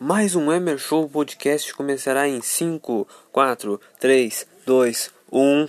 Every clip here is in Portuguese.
Mais um Emer Show Podcast começará em 5, 4, 3, 2, 1.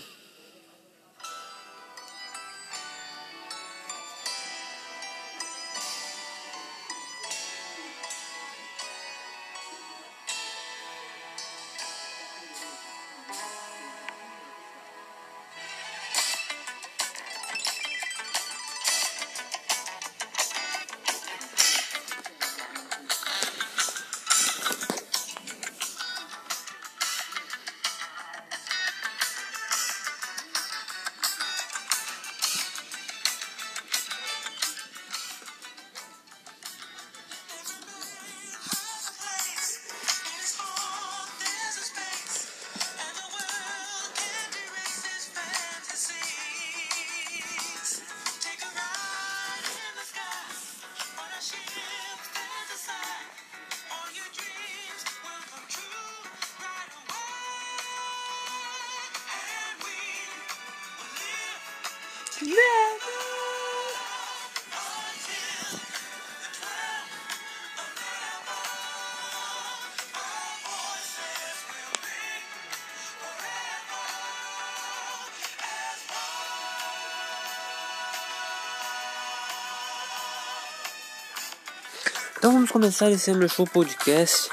Vamos começar esse meu show podcast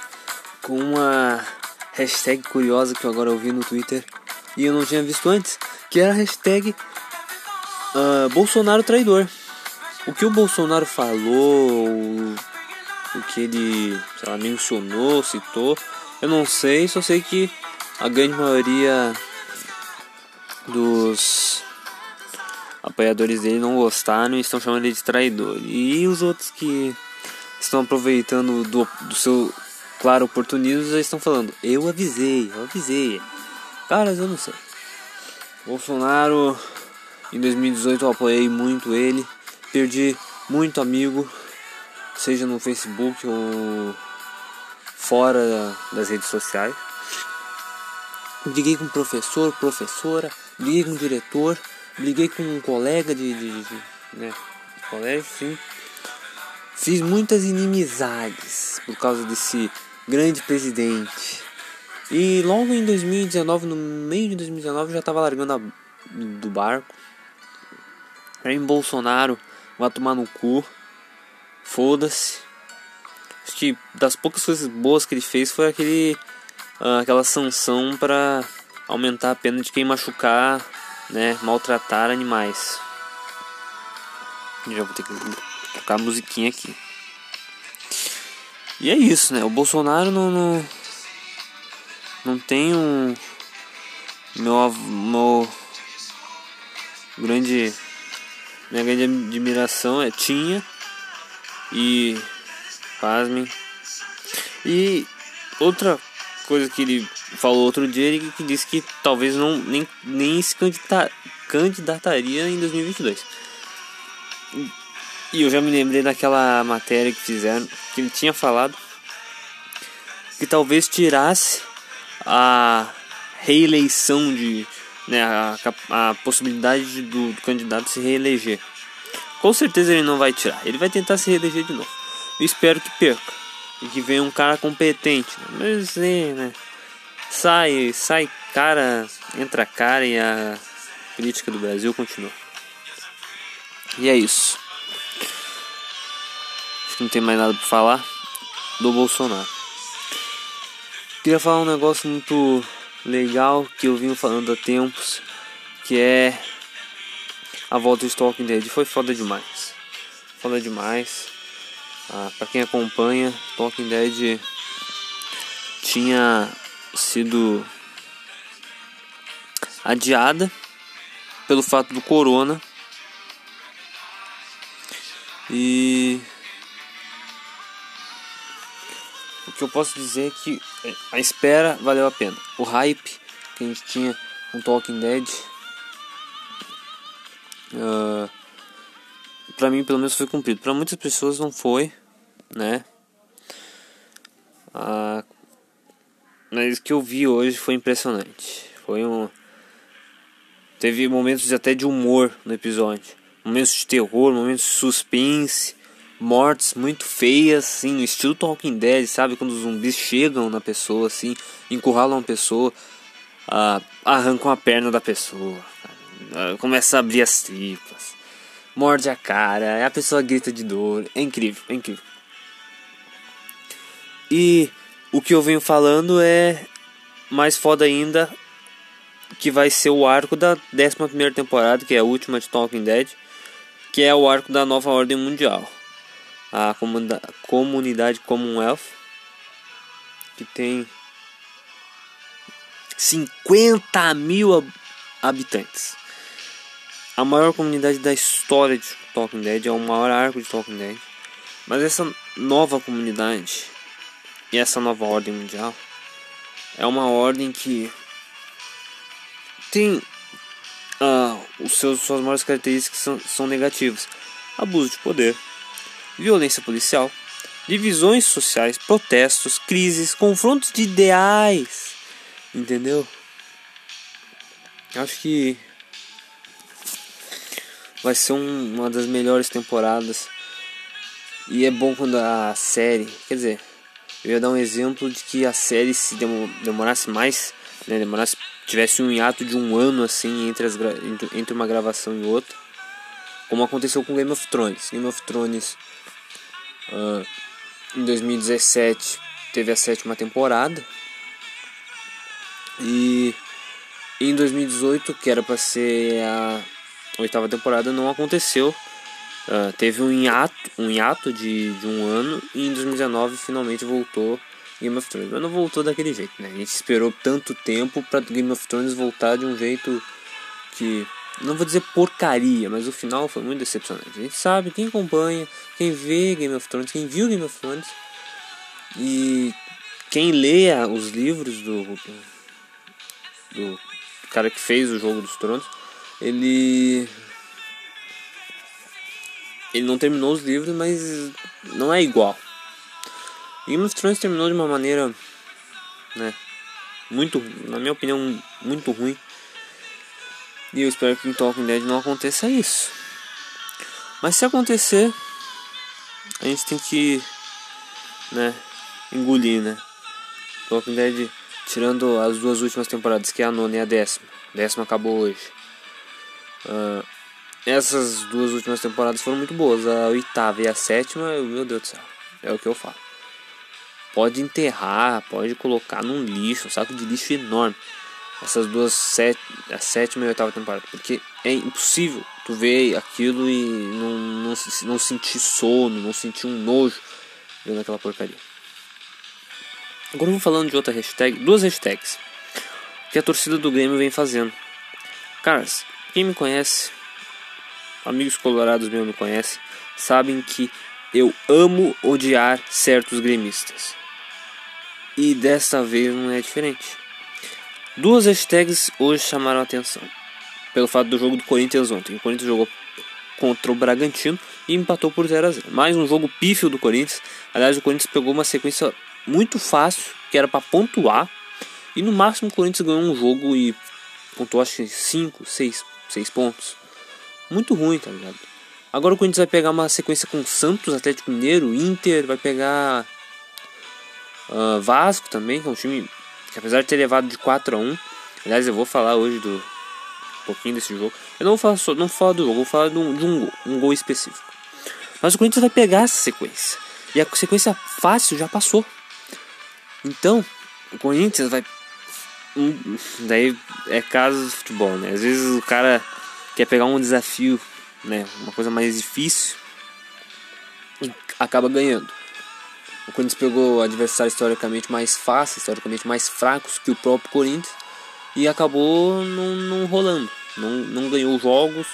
com uma hashtag curiosa que eu agora ouvi no Twitter e eu não tinha visto antes, que era a hashtag uh, Bolsonaro traidor. O que o Bolsonaro falou, o que ele lá, mencionou, citou, eu não sei, só sei que a grande maioria dos apoiadores dele não gostaram e estão chamando ele de traidor. E os outros que estão aproveitando do, do seu claro oportunismo já estão falando, eu avisei, eu avisei. Caras, eu não sei. Bolsonaro, em 2018 eu apoiei muito ele, perdi muito amigo, seja no Facebook ou fora das redes sociais. Liguei com professor, professora, liguei com diretor, liguei com um colega de, de, de né, colégio, sim. Fiz muitas inimizades por causa desse grande presidente. E logo em 2019, no meio de 2019, já estava largando a, do barco. Em Bolsonaro vai tomar no cu. Foda-se. Acho que das poucas coisas boas que ele fez foi aquele uh, aquela sanção para aumentar a pena de quem machucar, né, maltratar animais. Já vou ter que tocar a musiquinha aqui. E é isso, né? O Bolsonaro não, não, não tem um. Meu, meu grande. Minha grande admiração é tinha. E. Pasmem. E outra coisa que ele falou outro dia, ele que disse que talvez não nem, nem se candidataria em 2022. E eu já me lembrei daquela matéria que fizeram, que ele tinha falado que talvez tirasse a reeleição de né, a, a possibilidade do, do, candidato se reeleger. Com certeza ele não vai tirar, ele vai tentar se reeleger de novo. Eu espero que perca e que venha um cara competente. Né? Mas é, né? Sai, sai cara, entra cara e a política do Brasil continua. E é isso que não tem mais nada para falar do Bolsonaro. Queria falar um negócio muito legal que eu vim falando há tempos, que é a volta do Talking Dead. Foi foda demais. Foda demais. Ah, para quem acompanha, Talking Dead tinha sido adiada pelo fato do corona. E que eu posso dizer é que a espera valeu a pena. O hype que a gente tinha com Talking Dead, uh, pra mim pelo menos foi cumprido. Para muitas pessoas não foi, né? Uh, mas o que eu vi hoje foi impressionante. Foi um. Teve momentos até de humor no episódio. Momentos de terror, momentos de suspense. Mortes muito feias, assim, no estilo Talking Dead, sabe? Quando os zumbis chegam na pessoa, assim, encurralam a pessoa, uh, arrancam a perna da pessoa, uh, começa a abrir as tripas, morde a cara, a pessoa grita de dor. É incrível, é incrível. E o que eu venho falando é mais foda ainda que vai ser o arco da 11 temporada, que é a última de Talking Dead, que é o arco da nova ordem mundial. A comunidade Commonwealth, que tem 50 mil habitantes. A maior comunidade da história de Talking Dead, é o maior arco de Talking Dead. Mas essa nova comunidade e essa nova ordem mundial é uma ordem que tem uh, os seus, suas maiores características são, são negativas: abuso de poder, violência policial, divisões sociais, protestos, crises, confrontos de ideais. Entendeu? Acho que vai ser um, uma das melhores temporadas. E é bom quando a série, quer dizer, eu ia dar um exemplo de que a série se demorasse mais, né, demorasse tivesse um hiato de um ano assim entre, as, entre uma gravação e outra, como aconteceu com Game of Thrones. Game of Thrones uh, em 2017 teve a sétima temporada e em 2018 que era para ser a oitava temporada não aconteceu. Uh, teve um hiato, um hiato de, de um ano e em 2019 finalmente voltou Game of Thrones. Mas não voltou daquele jeito, né? A gente esperou tanto tempo para Game of Thrones voltar de um jeito que. Não vou dizer porcaria, mas o final foi muito decepcionante. A gente sabe, quem acompanha, quem vê Game of Thrones, quem viu Game of Thrones e quem lê os livros do, do cara que fez o Jogo dos Tronos, ele ele não terminou os livros, mas não é igual. Game of Thrones terminou de uma maneira, né, muito, na minha opinião, muito ruim. E eu espero que em Talking Dead não aconteça isso. Mas se acontecer, a gente tem que, né, engolir, né. Talking Dead, tirando as duas últimas temporadas, que é a nona e a décima. A décima acabou hoje. Uh, essas duas últimas temporadas foram muito boas. A oitava e a sétima, meu Deus do céu, é o que eu falo. Pode enterrar, pode colocar num lixo, um saco de lixo enorme. Essas duas, set, a sétima e a oitava temporada. Porque é impossível tu ver aquilo e não, não, não sentir sono, não sentir um nojo vendo aquela porcaria. Agora vamos falando de outra hashtag, duas hashtags que a torcida do Grêmio vem fazendo. Caras, quem me conhece, amigos colorados mesmo me conhecem, sabem que eu amo odiar certos gremistas. E desta vez não é diferente. Duas hashtags hoje chamaram a atenção. Pelo fato do jogo do Corinthians ontem. O Corinthians jogou contra o Bragantino e empatou por 0 a 0 Mais um jogo pífio do Corinthians. Aliás, o Corinthians pegou uma sequência muito fácil, que era para pontuar. E no máximo o Corinthians ganhou um jogo e pontuou acho que 5, 6, 6 pontos. Muito ruim, tá ligado? Agora o Corinthians vai pegar uma sequência com Santos, Atlético Mineiro, Inter, vai pegar Uh, Vasco também, que é um time que apesar de ter levado de 4 a 1 aliás eu vou falar hoje do um pouquinho desse jogo. Eu não vou falar, só, não vou falar do jogo, vou falar de um, de um, gol, um gol específico. Mas o Corinthians vai pegar essa sequência. E a sequência fácil já passou. Então, o Corinthians vai. Daí é caso do futebol, né? Às vezes o cara quer pegar um desafio, né? Uma coisa mais difícil e acaba ganhando. O Corinthians pegou adversários historicamente mais fáceis, historicamente mais fracos que o próprio Corinthians e acabou não, não rolando. Não, não ganhou jogos,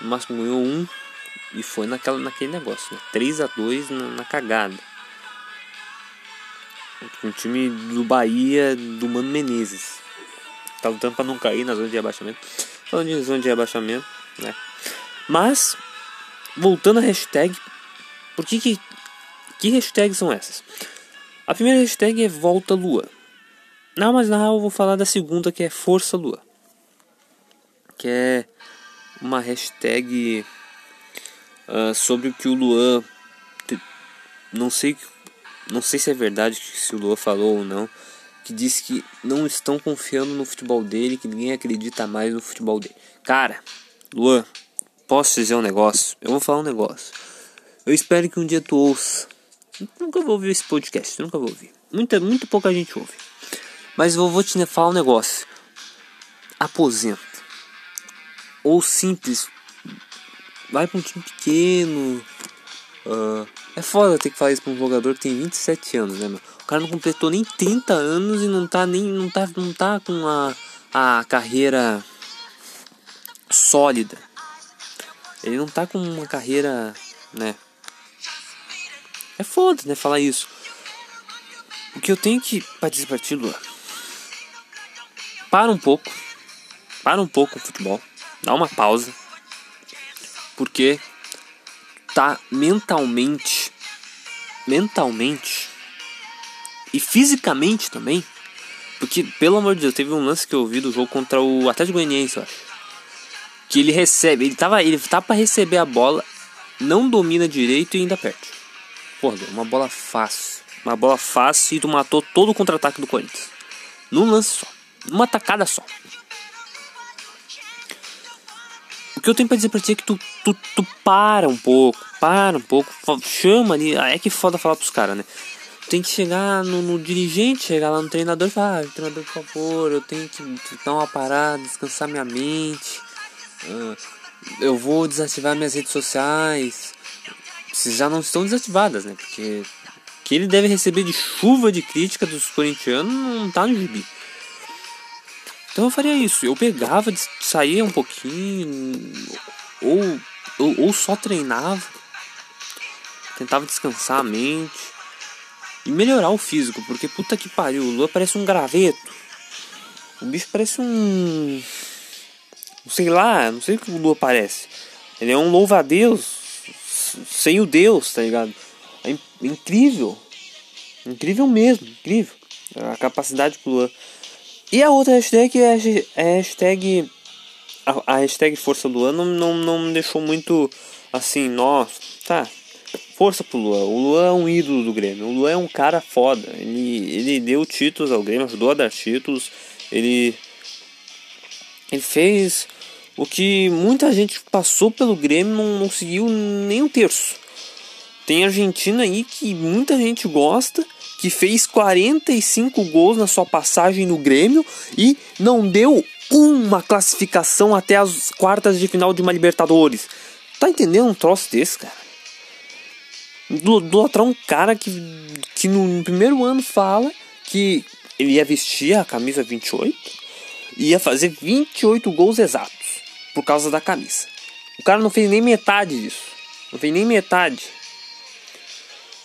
no máximo ganhou um e foi naquela, naquele negócio, né? 3 a 2 na, na cagada. O time do Bahia do Mano Menezes. Tá lutando para não cair na zona de abaixamento. Falando zona de abaixamento, né? Mas, voltando à hashtag, por que, que que hashtags são essas? A primeira hashtag é Volta Lua. Não, mas na real eu vou falar da segunda que é Força Lua. Que é uma hashtag uh, sobre o que o Luan não sei não sei se é verdade que se o Lua falou ou não, que disse que não estão confiando no futebol dele, que ninguém acredita mais no futebol dele. Cara, Luan, posso dizer um negócio? Eu vou falar um negócio. Eu espero que um dia tu ouça. Nunca vou ouvir esse podcast, nunca vou ouvir. Muita, muito pouca gente ouve. Mas eu vou te falar um negócio. Aposenta. Ou simples. Vai pra um time pequeno. Uh, é foda ter que falar isso pra um jogador que tem 27 anos, né, meu? O cara não completou nem 30 anos e não tá nem. não tá, não tá com a, a carreira sólida. Ele não tá com uma carreira, né? É foda, né, falar isso. O que eu tenho que dizer pra ti, Lua, para um pouco, para um pouco o futebol, dá uma pausa, porque tá mentalmente, mentalmente e fisicamente também, porque pelo amor de Deus, teve um lance que eu vi do jogo contra o Atlético Goianiense, eu acho, que ele recebe, ele tava, ele tá para receber a bola, não domina direito e ainda perde. Porra, uma bola fácil, uma bola fácil e tu matou todo o contra-ataque do Corinthians, num lance só. Uma tacada só. O que eu tenho pra dizer pra ti é que tu, tu, tu para um pouco, para um pouco, chama ali. Ah, é que foda falar pros caras, né? Tem que chegar no, no, dirigente, chegar lá no treinador e falar: ah, treinador, por favor, eu tenho que dar uma parada, descansar minha mente. Uh, eu vou desativar minhas redes sociais. Se já não estão desativadas, né? Porque que ele deve receber de chuva de crítica dos corintianos não tá no gibi. Então eu faria isso. Eu pegava, saía um pouquinho, ou, ou, ou só treinava, tentava descansar a mente e melhorar o físico, porque puta que pariu, o Lua parece um graveto. O bicho parece um. Sei lá, não sei o que o Lua parece. Ele é um louva-a-Deus sem o Deus, tá ligado? É incrível. Incrível mesmo, incrível. A capacidade que o Lua e a outra hashtag é a hashtag. A, hashtag Força do Ano não, não me deixou muito assim, nossa, tá. Força pro Luan. O Luan é um ídolo do Grêmio. O Luan é um cara foda. Ele, ele deu títulos ao Grêmio, ajudou a dar títulos. Ele, ele fez o que muita gente passou pelo Grêmio não, conseguiu nem um terço. Tem Argentina aí que muita gente gosta que fez 45 gols na sua passagem no Grêmio e não deu uma classificação até as quartas de final de uma Libertadores. Tá entendendo um troço desse, cara? Do um cara que, que no primeiro ano fala que ele ia vestir a camisa 28 e ia fazer 28 gols exatos por causa da camisa. O cara não fez nem metade disso. Não fez nem metade.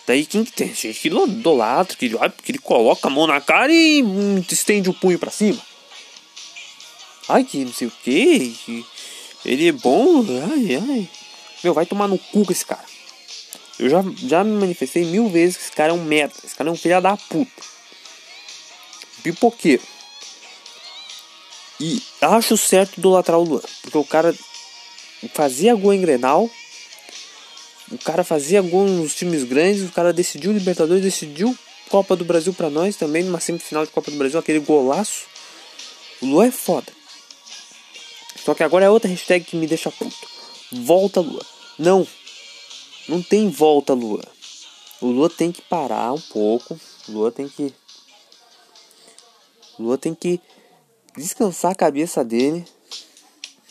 Daí quem que tem? Gente que idolatra, que, que ele coloca a mão na cara e hum, estende o punho para cima. Ai, que não sei o que. Ele é bom. Ai, ai. Meu, vai tomar no cu com esse cara. Eu já, já me manifestei mil vezes que esse cara é um merda. Esse cara é um filho da puta. Pipoqueiro. E acho certo idolatrar o Luan. Porque o cara fazia gol em Grenal o cara fazia gol nos times grandes, o cara decidiu Libertadores, decidiu Copa do Brasil para nós também, numa semifinal de Copa do Brasil, aquele golaço. O Lua é foda. Só que agora é outra hashtag que me deixa puto. Volta Lua. Não. Não tem volta Lua. O Lua tem que parar um pouco. O Lua tem que. O Lua tem que descansar a cabeça dele.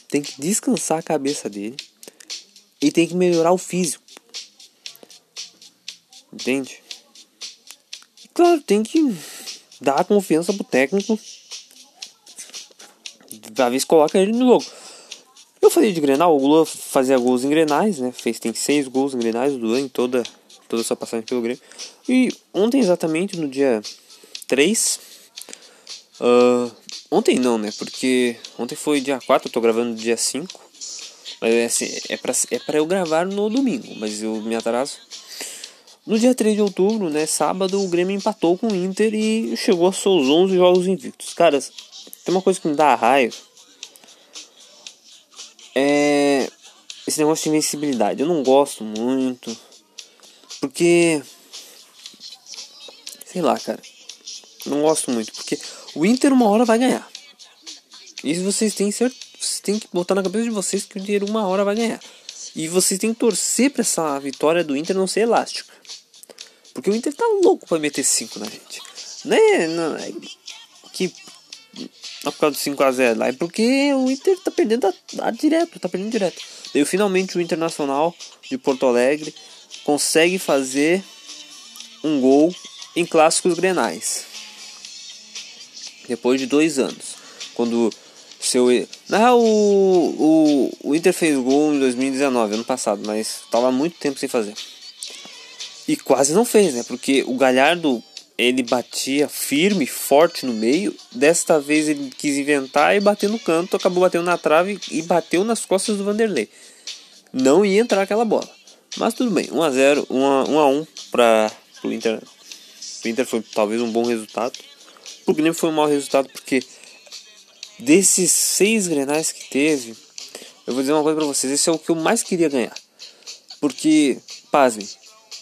Tem que descansar a cabeça dele. E tem que melhorar o físico. Entende? E claro, tem que dar confiança pro técnico. Da vez coloca ele no jogo. Eu falei de Grenal, o Lula fazia gols em Grenais, né? Fez, tem seis gols em Grenais, em toda, toda a sua passagem pelo Grêmio. E ontem, exatamente no dia 3. Uh, ah, ontem não, né? Porque ontem foi dia 4, eu tô gravando dia 5. Mas é, assim, é, pra, é pra eu gravar no domingo, mas eu me atraso. No dia 3 de outubro, né, sábado, o Grêmio empatou com o Inter e chegou a seus 11 jogos invictos. Cara, tem uma coisa que me dá raiva. É esse negócio de invencibilidade. Eu não gosto muito. Porque Sei lá, cara. Não gosto muito, porque o Inter uma hora vai ganhar. Isso vocês têm. Vocês têm que botar na cabeça de vocês que o Inter uma hora vai ganhar. E vocês têm que torcer pra essa vitória do Inter não ser elástica. Porque o Inter tá louco pra meter 5 na gente. Né? Não é que. Não é por causa do 5x0 lá, é porque o Inter tá perdendo a, a, direto, tá perdendo direto. Daí finalmente o Internacional de Porto Alegre consegue fazer um gol em clássicos grenais. Depois de dois anos. Quando seu. Na o, o, o Inter fez gol em 2019, ano passado, mas tava muito tempo sem fazer. E quase não fez, né? Porque o Galhardo ele batia firme, forte no meio. Desta vez ele quis inventar e bater no canto, acabou batendo na trave e bateu nas costas do Vanderlei. Não ia entrar aquela bola. Mas tudo bem, 1 a 0, 1 a 1 a 1 para o Inter. O Inter foi talvez um bom resultado. O Grêmio foi um mau resultado porque desses seis grenais que teve, eu vou dizer uma coisa para vocês, esse é o que eu mais queria ganhar. Porque, pasmem,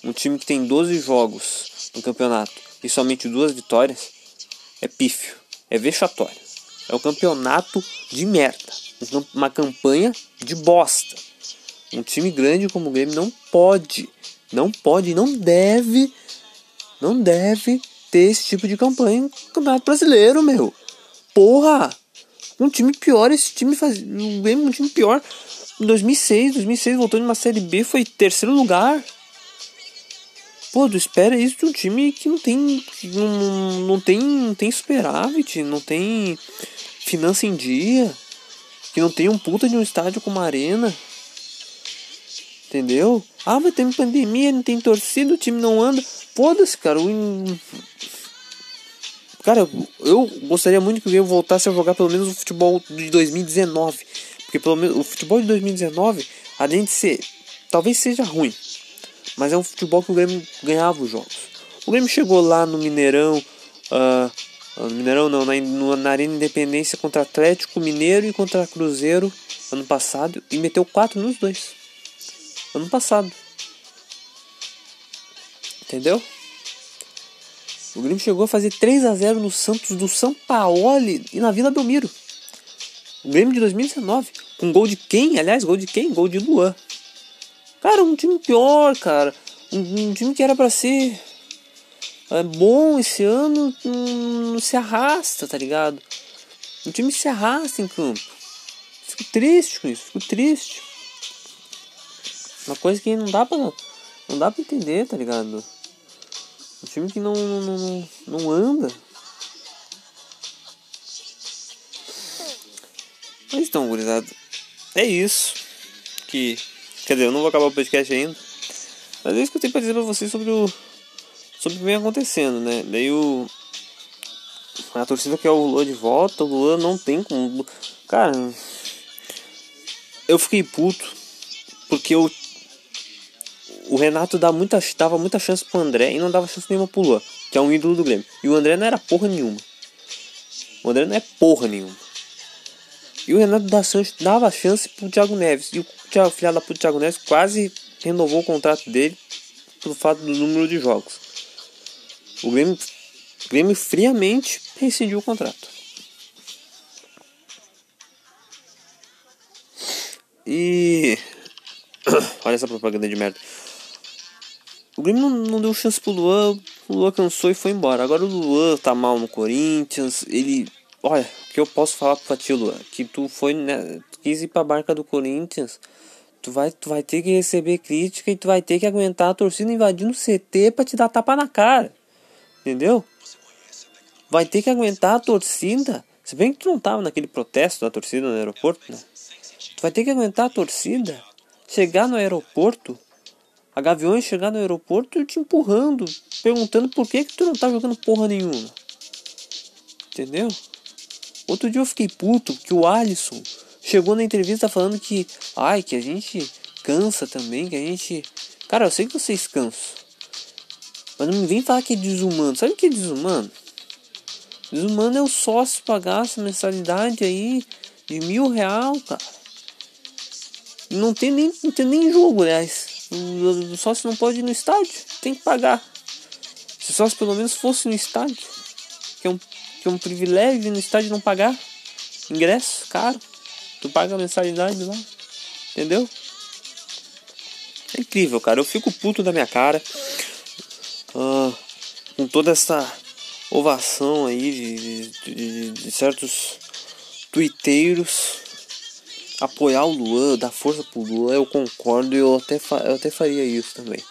um time que tem 12 jogos no campeonato e somente duas vitórias é pífio, é vexatório. É um campeonato de merda, uma campanha de bosta. Um time grande como o Grêmio não pode, não pode, não deve, não deve ter esse tipo de campanha no Campeonato Brasileiro, meu. Porra! Um time pior, esse time faz. Um time pior. Em 2006, 2006 voltou de uma Série B, foi terceiro lugar. Pô, tu espera isso de um time que não tem. Não, não tem. Não tem superávit, não tem finança em dia. Que não tem um puta de um estádio com uma arena. Entendeu? Ah, vai ter pandemia, não tem torcida, o time não anda. Foda-se, cara. O, Cara, eu gostaria muito que o Grêmio voltasse a jogar pelo menos o futebol de 2019. Porque pelo menos o futebol de 2019, além de ser. Talvez seja ruim. Mas é um futebol que o Grêmio ganhava os jogos. O Grêmio chegou lá no Mineirão. Uh, no Mineirão não, na, na Arena Independência contra Atlético Mineiro e contra Cruzeiro ano passado. E meteu 4 nos dois. Ano passado. Entendeu? O Grêmio chegou a fazer 3 a 0 no Santos do São Paulo e na Vila Belmiro. O Grêmio de 2019. Com gol de quem? Aliás, gol de quem? Gol de Luan. Cara, um time pior, cara. Um, um time que era para ser é, bom esse ano não se arrasta, tá ligado? O time se arrasta em campo. Fico triste com isso, fico triste. Uma coisa que não dá pra, não dá pra entender, tá ligado? Um time que não, não, não, não anda. Mas então, gurizada, é isso. Que. Quer dizer, eu não vou acabar o podcast ainda. Mas é isso que eu tenho pra dizer pra vocês sobre o. Sobre o que vem acontecendo, né? Daí o. A torcida quer o Lua de volta, o Lua não tem como. Cara. Eu fiquei puto. Porque eu o Renato dá muita, dava muita chance pro André e não dava chance nenhuma pro Luan, que é um ídolo do Grêmio. E o André não era porra nenhuma. O André não é porra nenhuma. E o Renato dava chance pro Thiago Neves. E o Thiago, filho da puta Thiago Neves quase renovou o contrato dele pelo fato do número de jogos. O Grêmio, o Grêmio friamente rescindiu o contrato. E. Olha essa propaganda de merda. O Grêmio não, não deu chance pro Luan, o Luan cansou e foi embora. Agora o Luan tá mal no Corinthians, ele. Olha, o que eu posso falar pra ti, Luan? Que tu foi, né? Quis ir pra barca do Corinthians. Tu vai, tu vai ter que receber crítica e tu vai ter que aguentar a torcida invadindo o CT pra te dar tapa na cara. Entendeu? Vai ter que aguentar a torcida. Se bem que tu não tava naquele protesto da torcida no aeroporto, né? Tu vai ter que aguentar a torcida. Chegar no aeroporto a Gaviões chegar no aeroporto te empurrando, perguntando por que, que tu não tá jogando porra nenhuma. Entendeu? Outro dia eu fiquei puto que o Alisson chegou na entrevista falando que, ai, que a gente cansa também, que a gente. Cara, eu sei que vocês cansam. Mas não me vem falar que é desumano. Sabe o que é desumano? Desumano é o sócio pagar essa mensalidade aí de mil real, cara. Não tem nem, não tem nem jogo, aliás. O sócio não pode ir no estádio, tem que pagar. Se só se pelo menos fosse no estádio. Que é um, que é um privilégio no estádio não pagar ingresso caro. Tu paga a mensalidade lá. Entendeu? É incrível, cara. Eu fico puto da minha cara. Uh, com toda essa ovação aí de, de, de, de certos tuiteiros apoiar o Luan, dar força pro Luan, eu concordo e eu até, eu até faria isso também.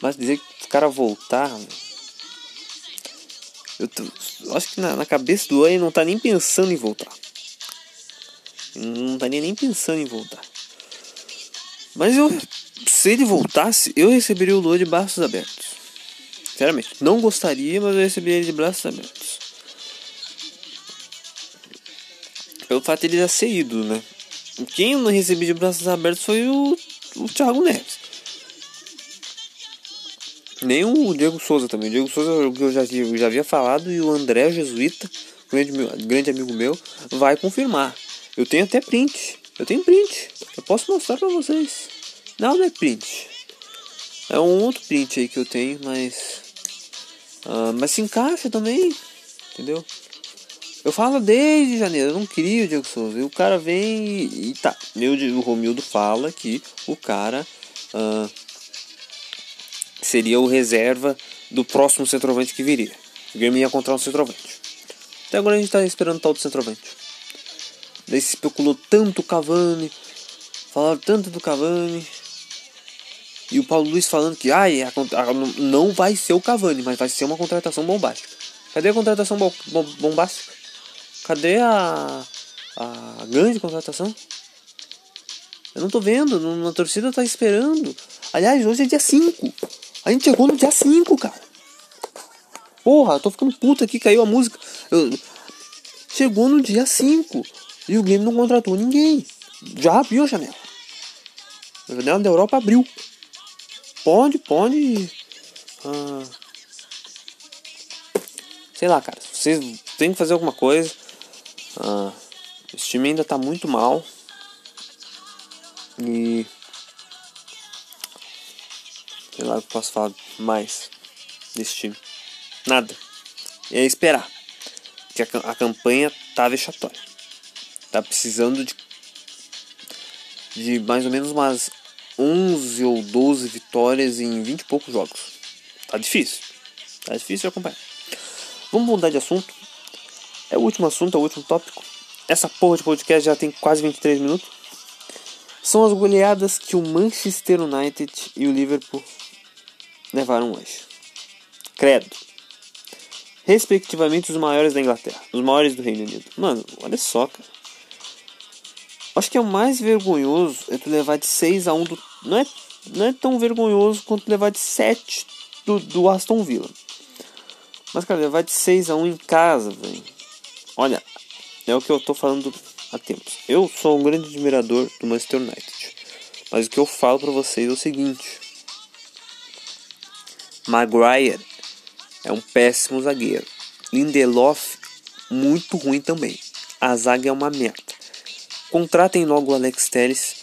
Mas dizer que o cara voltar. Eu, eu acho que na, na, cabeça do Luan ele não tá nem pensando em voltar. Não estaria nem pensando em voltar. Mas eu, se ele voltasse, eu receberia o Luan de braços abertos. Sinceramente, não gostaria, mas eu receberia ele de braços abertos. Pelo fato de ele já ser ídolo, né? Quem não recebi de braços abertos foi o, o Thiago Neves. Nem o Diego Souza também. O Diego Souza, que eu já, eu já havia falado, e o André Jesuíta, grande, grande amigo meu, vai confirmar. Eu tenho até print. Eu tenho print. Eu posso mostrar pra vocês. Não, não é print. É um outro print aí que eu tenho, mas. Uh, mas se encaixa também. Entendeu? Eu falo desde janeiro, eu não queria o Diego Souza. E o cara vem e, e tá. Meu, o Romildo fala que o cara uh, seria o reserva do próximo centroavante que viria. O Grêmio ia encontrar um centroavante. Até agora a gente tá esperando tal do centroavante. Daí se especulou tanto o Cavani. Falaram tanto do Cavani. E o Paulo Luiz falando que ai, não vai ser o Cavani, mas vai ser uma contratação bombástica. Cadê a contratação bo, bombástica? Cadê a, a grande contratação? Eu não tô vendo, a torcida tá esperando. Aliás, hoje é dia 5. A gente chegou no dia 5, cara. Porra, eu tô ficando puta aqui, caiu a música. Eu... Chegou no dia 5 e o Grêmio não contratou ninguém. Já abriu a janela. A janela da Europa abriu. Pode, pode. Ah, sei lá, cara. Vocês têm que fazer alguma coisa. Ah, esse time ainda tá muito mal. E. Sei lá o que posso falar mais desse time. Nada. É esperar. Porque a, a campanha tá vexatória. Tá precisando de. De mais ou menos umas 11 ou 12 vitórias em 20 e poucos jogos. Tá difícil. Tá difícil de acompanhar. Vamos mudar de assunto. É o último assunto, é o último tópico. Essa porra de podcast já tem quase 23 minutos. São as goleadas que o Manchester United e o Liverpool levaram hoje. Credo. Respectivamente os maiores da Inglaterra, os maiores do Reino Unido. Mano, olha só, cara. Acho que é o mais vergonhoso é tu levar de 6 a 1 do. Não é, não é tão vergonhoso quanto levar de 7 do, do Aston Villa. Mas, cara, levar de 6 a 1 em casa, velho. Olha, é o que eu tô falando há tempos. Eu sou um grande admirador do Manchester United. Mas o que eu falo para vocês é o seguinte: Maguire é um péssimo zagueiro. Lindelof, muito ruim também. A zaga é uma merda. Contratem logo o Alex Telles.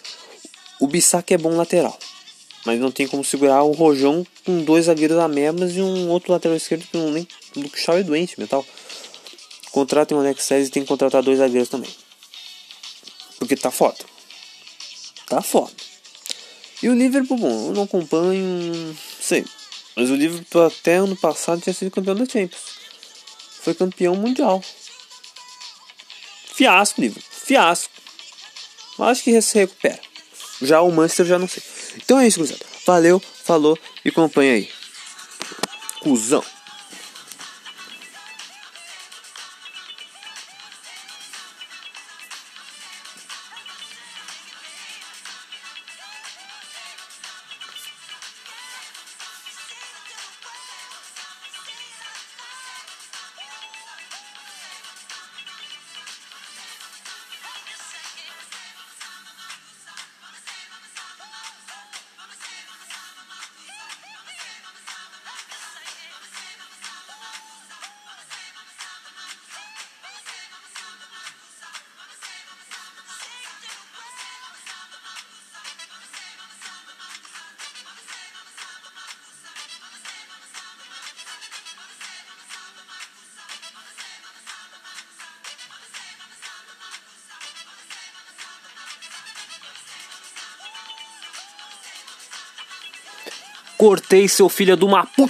O Bissac é bom lateral. Mas não tem como segurar o Rojão com dois zagueiros a mesmas e um outro lateral esquerdo que não nem. O Luke Shaw é doente, metal. Contratem o Alex Telles e tem que contratar dois zagueiros também. Porque tá foda. Tá foda. E o Liverpool, bom, eu não acompanho. Sei. Mas o Liverpool até ano passado tinha sido campeão da Champions. Foi campeão mundial. Fiasco, Liverpool. Fiasco. Acho que se recupera. Já o Manchester já não sei. Então é isso, cruzado. Valeu, falou e acompanha aí. Cusão. Cortei, seu filho de uma puta.